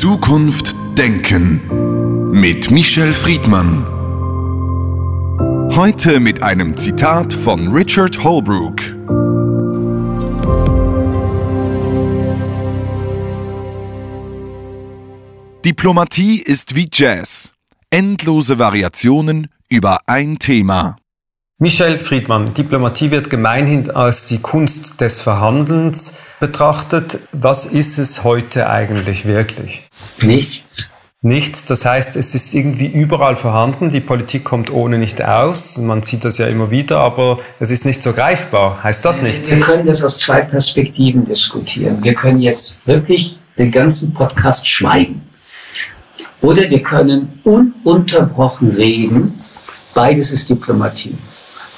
Zukunft denken mit Michel Friedmann. Heute mit einem Zitat von Richard Holbrooke. Diplomatie ist wie Jazz. Endlose Variationen über ein Thema. Michel Friedmann, Diplomatie wird gemeinhin als die Kunst des Verhandelns betrachtet. Was ist es heute eigentlich wirklich? Nichts. Nichts, das heißt, es ist irgendwie überall vorhanden, die Politik kommt ohne nicht aus, man sieht das ja immer wieder, aber es ist nicht so greifbar. Heißt das nichts? Wir können das aus zwei Perspektiven diskutieren. Wir können jetzt wirklich den ganzen Podcast schweigen. Oder wir können ununterbrochen reden. Beides ist Diplomatie.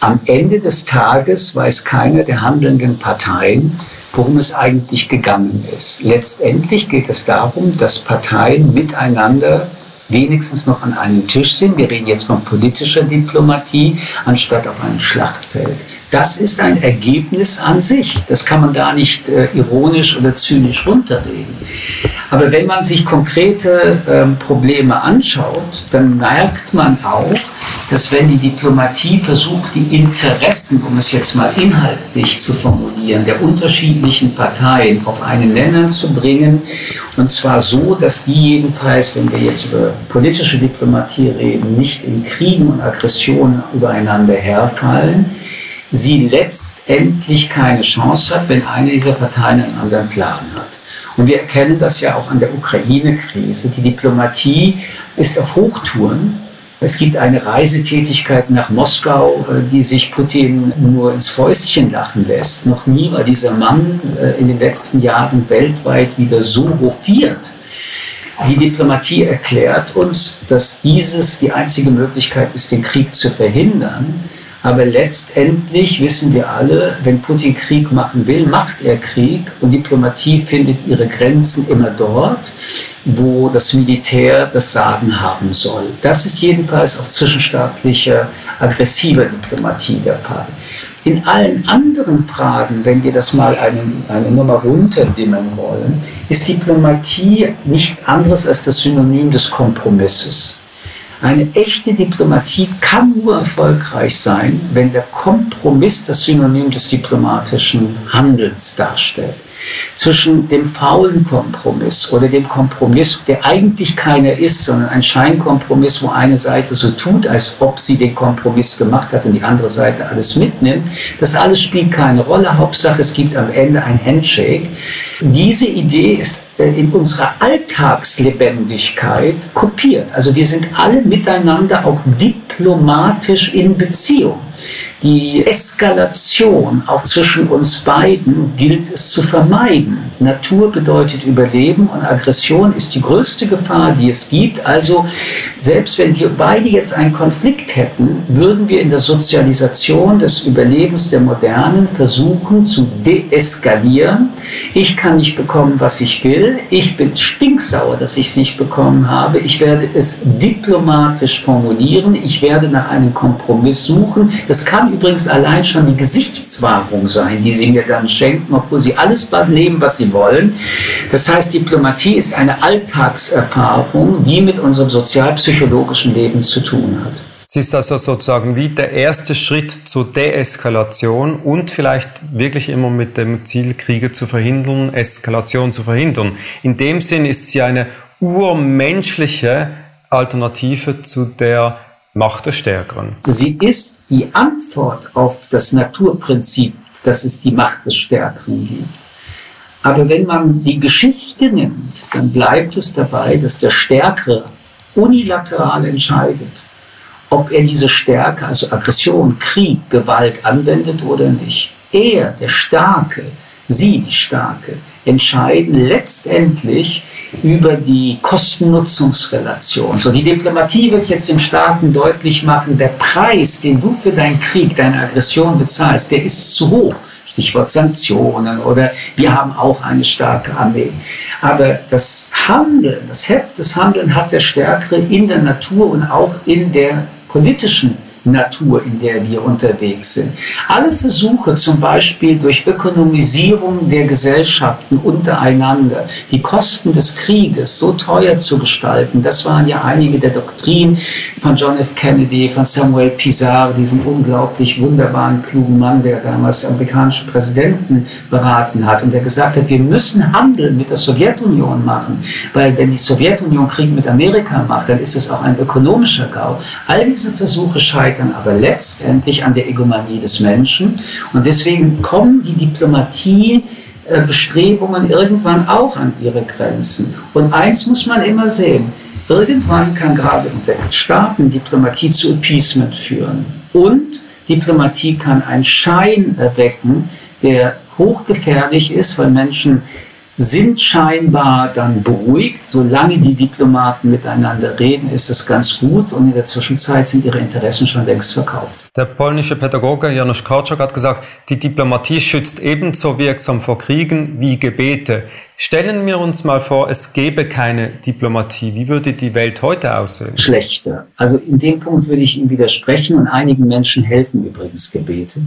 Am Ende des Tages weiß keiner der handelnden Parteien, worum es eigentlich gegangen ist. Letztendlich geht es darum, dass Parteien miteinander wenigstens noch an einem Tisch sind. Wir reden jetzt von politischer Diplomatie anstatt auf einem Schlachtfeld. Das ist ein Ergebnis an sich. Das kann man gar nicht äh, ironisch oder zynisch runterreden. Aber wenn man sich konkrete ähm, Probleme anschaut, dann merkt man auch, dass wenn die Diplomatie versucht, die Interessen, um es jetzt mal inhaltlich zu formulieren, der unterschiedlichen Parteien auf einen Nenner zu bringen, und zwar so, dass die jedenfalls, wenn wir jetzt über politische Diplomatie reden, nicht in Kriegen und Aggressionen übereinander herfallen, sie letztendlich keine Chance hat, wenn eine dieser Parteien einen anderen Plan. Und wir erkennen das ja auch an der Ukraine-Krise. Die Diplomatie ist auf Hochtouren. Es gibt eine Reisetätigkeit nach Moskau, äh, die sich Putin nur ins Fäustchen lachen lässt. Noch nie war dieser Mann äh, in den letzten Jahren weltweit wieder so hofiert. Die Diplomatie erklärt uns, dass dieses die einzige Möglichkeit ist, den Krieg zu verhindern. Aber letztendlich wissen wir alle, wenn Putin Krieg machen will, macht er Krieg und Diplomatie findet ihre Grenzen immer dort, wo das Militär das Sagen haben soll. Das ist jedenfalls auf zwischenstaatlicher, aggressiver Diplomatie der Fall. In allen anderen Fragen, wenn wir das mal eine, eine Nummer runterdimmen wollen, ist Diplomatie nichts anderes als das Synonym des Kompromisses. Eine echte Diplomatie kann nur erfolgreich sein, wenn der Kompromiss das Synonym des diplomatischen Handelns darstellt zwischen dem faulen Kompromiss oder dem Kompromiss, der eigentlich keiner ist, sondern ein Scheinkompromiss, wo eine Seite so tut, als ob sie den Kompromiss gemacht hat und die andere Seite alles mitnimmt. Das alles spielt keine Rolle. Hauptsache, es gibt am Ende ein Handshake. Diese Idee ist in unserer Alltagslebendigkeit kopiert. Also wir sind alle miteinander auch diplomatisch in Beziehung. Die Eskalation auch zwischen uns beiden gilt es zu vermeiden. Natur bedeutet Überleben und Aggression ist die größte Gefahr, die es gibt. Also selbst wenn wir beide jetzt einen Konflikt hätten, würden wir in der Sozialisation des Überlebens der Modernen versuchen zu deeskalieren. Ich kann nicht bekommen, was ich will. Ich bin stinksauer, dass ich es nicht bekommen habe. Ich werde es diplomatisch formulieren. Ich werde nach einem Kompromiss suchen. Das kann übrigens allein schon die Gesichtswahrung sein, die sie mir dann schenken, obwohl sie alles nehmen, was sie wollen. Das heißt, Diplomatie ist eine Alltagserfahrung, die mit unserem sozialpsychologischen Leben zu tun hat. Es ist also sozusagen wie der erste Schritt zur Deeskalation und vielleicht wirklich immer mit dem Ziel, Kriege zu verhindern, Eskalation zu verhindern. In dem Sinn ist sie eine urmenschliche Alternative zu der Macht des Stärkeren. Sie ist die Antwort auf das Naturprinzip, dass es die Macht des Stärkeren gibt. Aber wenn man die Geschichte nimmt, dann bleibt es dabei, dass der Stärkere unilateral entscheidet, ob er diese Stärke, also Aggression, Krieg, Gewalt anwendet oder nicht. Er, der Starke, sie, die Starke, entscheiden letztendlich über die Kosten-Nutzungsrelation. So, die Diplomatie wird jetzt dem Staaten deutlich machen, der Preis, den du für deinen Krieg, deine Aggression bezahlst, der ist zu hoch. Stichwort Sanktionen oder wir haben auch eine starke Armee. Aber das Handeln, das Heft des Handeln hat der Stärkere in der Natur und auch in der politischen Natur, in der wir unterwegs sind. Alle Versuche, zum Beispiel durch Ökonomisierung der Gesellschaften untereinander, die Kosten des Krieges so teuer zu gestalten, das waren ja einige der Doktrinen von John F. Kennedy, von Samuel Pizarro, diesem unglaublich wunderbaren, klugen Mann, der damals amerikanische Präsidenten beraten hat und der gesagt hat, wir müssen Handel mit der Sowjetunion machen, weil wenn die Sowjetunion Krieg mit Amerika macht, dann ist es auch ein ökonomischer GAU. All diese Versuche scheitern aber letztendlich an der Egomanie des Menschen und deswegen kommen die Diplomatie äh, Bestrebungen irgendwann auch an ihre Grenzen. Und eins muss man immer sehen, irgendwann kann gerade unter Staaten Diplomatie zu Appeasement führen. Und Diplomatie kann einen Schein erwecken, der hochgefährlich ist, weil Menschen sind scheinbar dann beruhigt. Solange die Diplomaten miteinander reden, ist es ganz gut und in der Zwischenzeit sind ihre Interessen schon längst verkauft. Der polnische Pädagoge Janusz Korczak hat gesagt, die Diplomatie schützt ebenso wirksam vor Kriegen wie Gebete. Stellen wir uns mal vor, es gäbe keine Diplomatie. Wie würde die Welt heute aussehen? Schlechter. Also in dem Punkt würde ich ihm widersprechen und einigen Menschen helfen übrigens Gebete.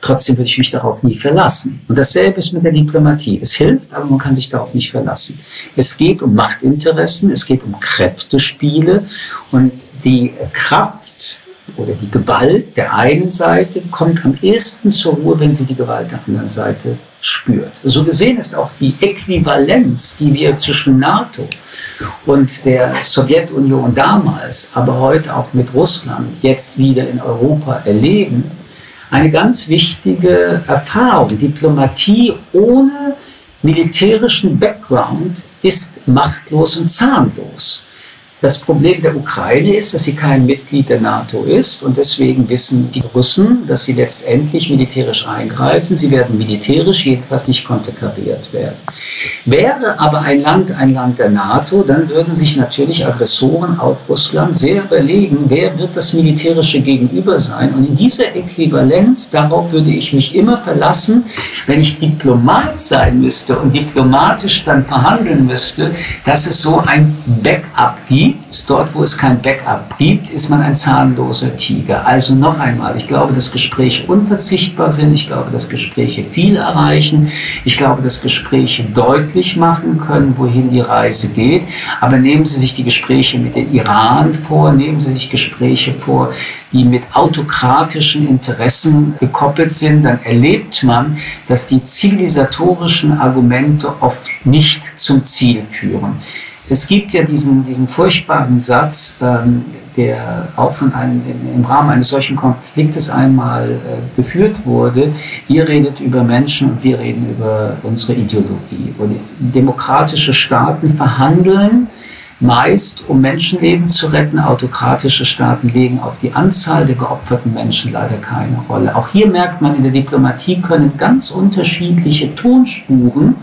Trotzdem würde ich mich darauf nie verlassen. Und dasselbe ist mit der Diplomatie. Es hilft, aber man kann sich darauf nicht verlassen. Es geht um Machtinteressen, es geht um Kräftespiele und die Kraft oder die Gewalt der einen Seite kommt am ehesten zur Ruhe, wenn sie die Gewalt der anderen Seite spürt. So gesehen ist auch die Äquivalenz, die wir zwischen NATO und der Sowjetunion damals, aber heute auch mit Russland jetzt wieder in Europa erleben, eine ganz wichtige Erfahrung. Diplomatie ohne militärischen Background ist machtlos und zahnlos. Das Problem der Ukraine ist, dass sie kein Mitglied der NATO ist und deswegen wissen die Russen, dass sie letztendlich militärisch eingreifen. Sie werden militärisch jedenfalls nicht konterkariert werden. Wäre aber ein Land ein Land der NATO, dann würden sich natürlich Aggressoren, auch Russland, sehr überlegen, wer wird das militärische Gegenüber sein. Und in dieser Äquivalenz, darauf würde ich mich immer verlassen, wenn ich Diplomat sein müsste und diplomatisch dann verhandeln müsste, dass es so ein Backup gibt dort wo es kein Backup gibt, ist man ein zahnloser Tiger. Also noch einmal, ich glaube, dass Gespräche unverzichtbar sind. Ich glaube, dass Gespräche viel erreichen. Ich glaube, dass Gespräche deutlich machen können, wohin die Reise geht. Aber nehmen Sie sich die Gespräche mit dem Iran vor, nehmen Sie sich Gespräche vor, die mit autokratischen Interessen gekoppelt sind, dann erlebt man, dass die zivilisatorischen Argumente oft nicht zum Ziel führen es gibt ja diesen, diesen furchtbaren Satz, ähm, der auch von einem, im Rahmen eines solchen Konfliktes einmal äh, geführt wurde. Ihr redet über Menschen und wir reden über unsere Ideologie. Und demokratische Staaten verhandeln meist, um Menschenleben zu retten. Autokratische Staaten legen auf die Anzahl der geopferten Menschen leider keine Rolle. Auch hier merkt man, in der Diplomatie können ganz unterschiedliche Tonspuren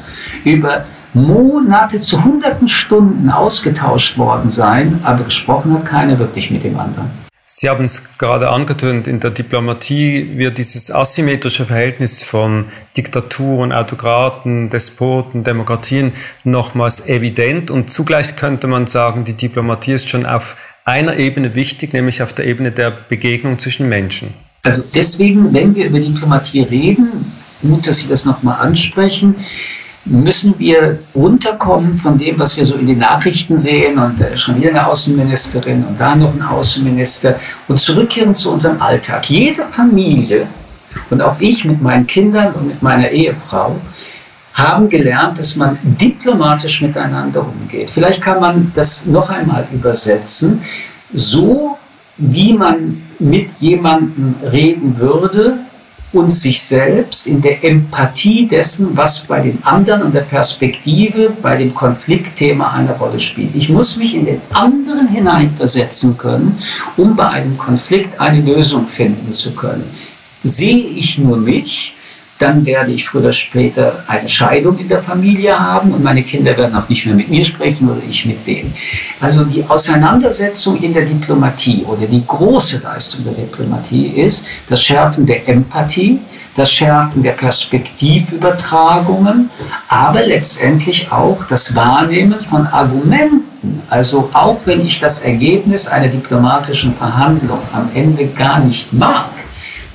über Monate zu hunderten Stunden ausgetauscht worden sein, aber gesprochen hat keiner wirklich mit dem anderen. Sie haben es gerade angetönt, in der Diplomatie wird dieses asymmetrische Verhältnis von Diktaturen, Autokraten, Despoten, Demokratien nochmals evident und zugleich könnte man sagen, die Diplomatie ist schon auf einer Ebene wichtig, nämlich auf der Ebene der Begegnung zwischen Menschen. Also deswegen, wenn wir über Diplomatie reden, gut, dass Sie das nochmal ansprechen, müssen wir runterkommen von dem, was wir so in den Nachrichten sehen und äh, schon wieder eine Außenministerin und da noch ein Außenminister und zurückkehren zu unserem Alltag. Jede Familie und auch ich mit meinen Kindern und mit meiner Ehefrau haben gelernt, dass man diplomatisch miteinander umgeht. Vielleicht kann man das noch einmal übersetzen, so wie man mit jemandem reden würde, und sich selbst in der Empathie dessen, was bei den anderen und der Perspektive bei dem Konfliktthema eine Rolle spielt. Ich muss mich in den anderen hineinversetzen können, um bei einem Konflikt eine Lösung finden zu können. Sehe ich nur mich, dann werde ich früher oder später eine Scheidung in der Familie haben und meine Kinder werden auch nicht mehr mit mir sprechen oder ich mit denen. Also die Auseinandersetzung in der Diplomatie oder die große Leistung der Diplomatie ist das Schärfen der Empathie, das Schärfen der Perspektivübertragungen, aber letztendlich auch das Wahrnehmen von Argumenten. Also auch wenn ich das Ergebnis einer diplomatischen Verhandlung am Ende gar nicht mag,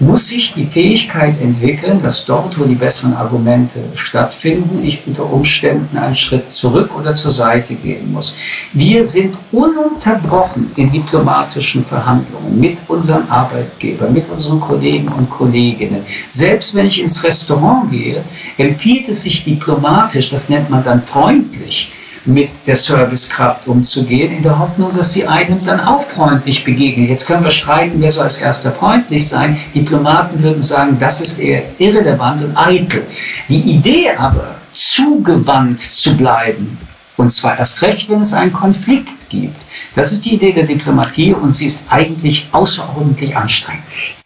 muss sich die Fähigkeit entwickeln, dass dort, wo die besseren Argumente stattfinden, ich unter Umständen einen Schritt zurück oder zur Seite gehen muss. Wir sind ununterbrochen in diplomatischen Verhandlungen mit unserem Arbeitgeber, mit unseren Kollegen und Kolleginnen. Selbst wenn ich ins Restaurant gehe, empfiehlt es sich diplomatisch, das nennt man dann freundlich, mit der Servicekraft umzugehen, in der Hoffnung, dass sie einem dann auch freundlich begegnen. Jetzt können wir streiten, wer soll als erster freundlich sein. Diplomaten würden sagen, das ist eher irrelevant und eitel. Die Idee aber, zugewandt zu bleiben, und zwar erst recht, wenn es einen Konflikt gibt, das ist die Idee der Diplomatie und sie ist eigentlich außerordentlich anstrengend.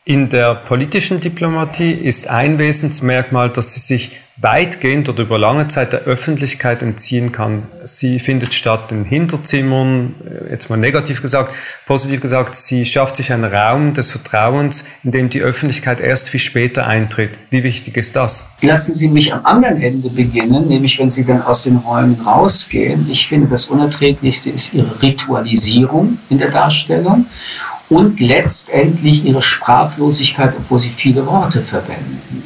In der politischen Diplomatie ist ein Wesensmerkmal, dass sie sich weitgehend oder über lange Zeit der Öffentlichkeit entziehen kann. Sie findet statt in Hinterzimmern, äh, jetzt mal negativ gesagt, positiv gesagt, sie schafft sich einen Raum des Vertrauens, in dem die Öffentlichkeit erst viel später eintritt. Wie wichtig ist das? Lassen Sie mich am anderen Ende beginnen, nämlich wenn Sie dann aus den Räumen rausgehen. Ich finde, das Unerträglichste ist Ihre Ritualisierung in der Darstellung und letztendlich ihre Sprachlosigkeit, obwohl sie viele Worte verwenden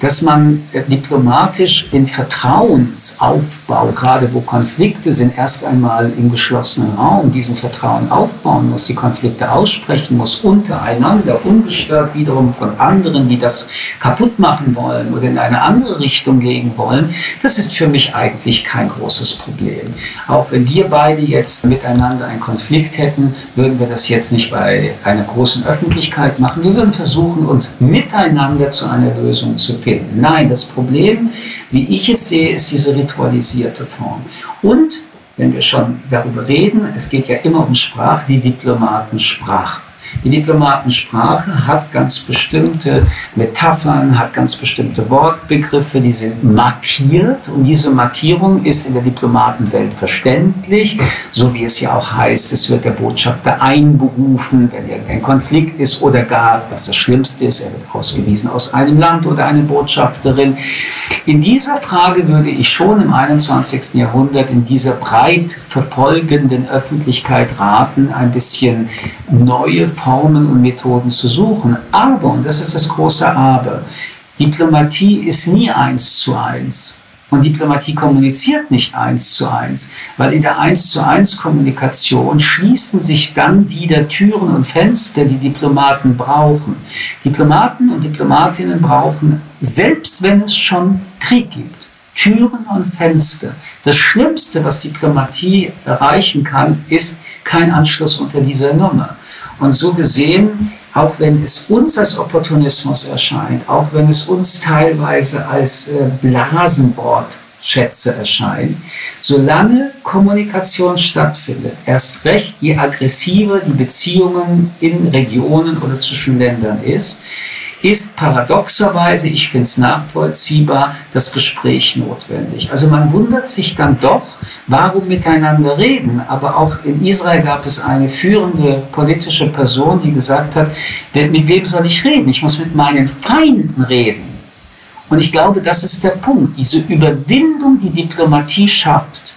dass man äh, diplomatisch in Vertrauensaufbau, gerade wo Konflikte sind, erst einmal im geschlossenen Raum diesen Vertrauen aufbauen muss, die Konflikte aussprechen muss, untereinander, ungestört wiederum von anderen, die das kaputt machen wollen oder in eine andere Richtung legen wollen, das ist für mich eigentlich kein großes Problem. Auch wenn wir beide jetzt miteinander einen Konflikt hätten, würden wir das jetzt nicht bei einer großen Öffentlichkeit machen. Wir würden versuchen, uns miteinander zu einer Lösung zu finden. Nein, das Problem, wie ich es sehe, ist diese ritualisierte Form. Und, wenn wir schon darüber reden, es geht ja immer um Sprache, die Diplomatensprache. Die Diplomatensprache hat ganz bestimmte Metaphern, hat ganz bestimmte Wortbegriffe, die sind markiert und diese Markierung ist in der Diplomatenwelt verständlich, so wie es ja auch heißt, es wird der Botschafter einberufen, wenn irgendein Konflikt ist oder gar, was das Schlimmste ist, er wird ausgewiesen aus einem Land oder eine Botschafterin. In dieser Frage würde ich schon im 21. Jahrhundert in dieser breit verfolgenden Öffentlichkeit raten, ein bisschen neue Formen und Methoden zu suchen. Aber, und das ist das große Aber, Diplomatie ist nie eins zu eins. Und Diplomatie kommuniziert nicht eins zu eins, weil in der eins zu eins Kommunikation schließen sich dann wieder Türen und Fenster, die Diplomaten brauchen. Diplomaten und Diplomatinnen brauchen, selbst wenn es schon Krieg gibt, Türen und Fenster. Das Schlimmste, was Diplomatie erreichen kann, ist kein Anschluss unter dieser Nummer. Und so gesehen, auch wenn es uns als Opportunismus erscheint, auch wenn es uns teilweise als äh, Blasenbordschätze erscheint, solange Kommunikation stattfindet, erst recht, je aggressiver die Beziehungen in Regionen oder zwischen Ländern ist, ist paradoxerweise, ich finde es nachvollziehbar, das Gespräch notwendig. Also man wundert sich dann doch, warum miteinander reden. Aber auch in Israel gab es eine führende politische Person, die gesagt hat, mit wem soll ich reden? Ich muss mit meinen Feinden reden. Und ich glaube, das ist der Punkt, diese Überwindung, die Diplomatie schafft,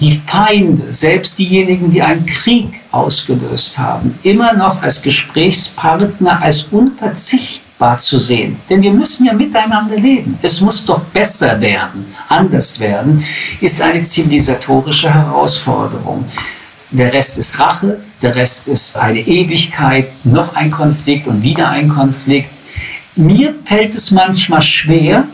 die Feinde, selbst diejenigen, die einen Krieg ausgelöst haben, immer noch als Gesprächspartner, als unverzichtbar sichtbar zu sehen. Denn wir müssen ja miteinander leben. Es muss doch besser werden, anders werden, ist eine zivilisatorische Herausforderung. Der Rest ist Rache, der Rest ist eine Ewigkeit, noch ein Konflikt und wieder ein Konflikt. Mir fällt es manchmal schwer,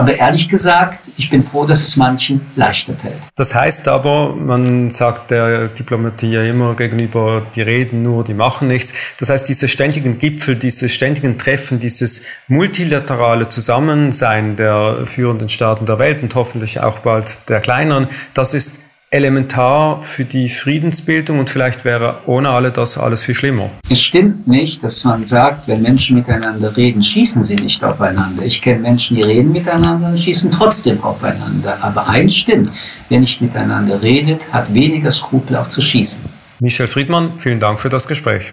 aber ehrlich gesagt, ich bin froh, dass es manchen leichter fällt. Das heißt aber, man sagt der Diplomatie ja immer gegenüber, die reden nur, die machen nichts. Das heißt, diese ständigen Gipfel, diese ständigen Treffen, dieses multilaterale Zusammensein der führenden Staaten der Welt und hoffentlich auch bald der kleineren, das ist elementar für die Friedensbildung und vielleicht wäre ohne alle das alles viel schlimmer. Es stimmt nicht, dass man sagt, wenn Menschen miteinander reden, schießen sie nicht aufeinander. Ich kenne Menschen, die reden miteinander und schießen trotzdem aufeinander. Aber eins stimmt, wer nicht miteinander redet, hat weniger Skrupel auch zu schießen. Michel Friedmann, vielen Dank für das Gespräch.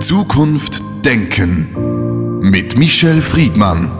Zukunft Denken mit Michel Friedmann.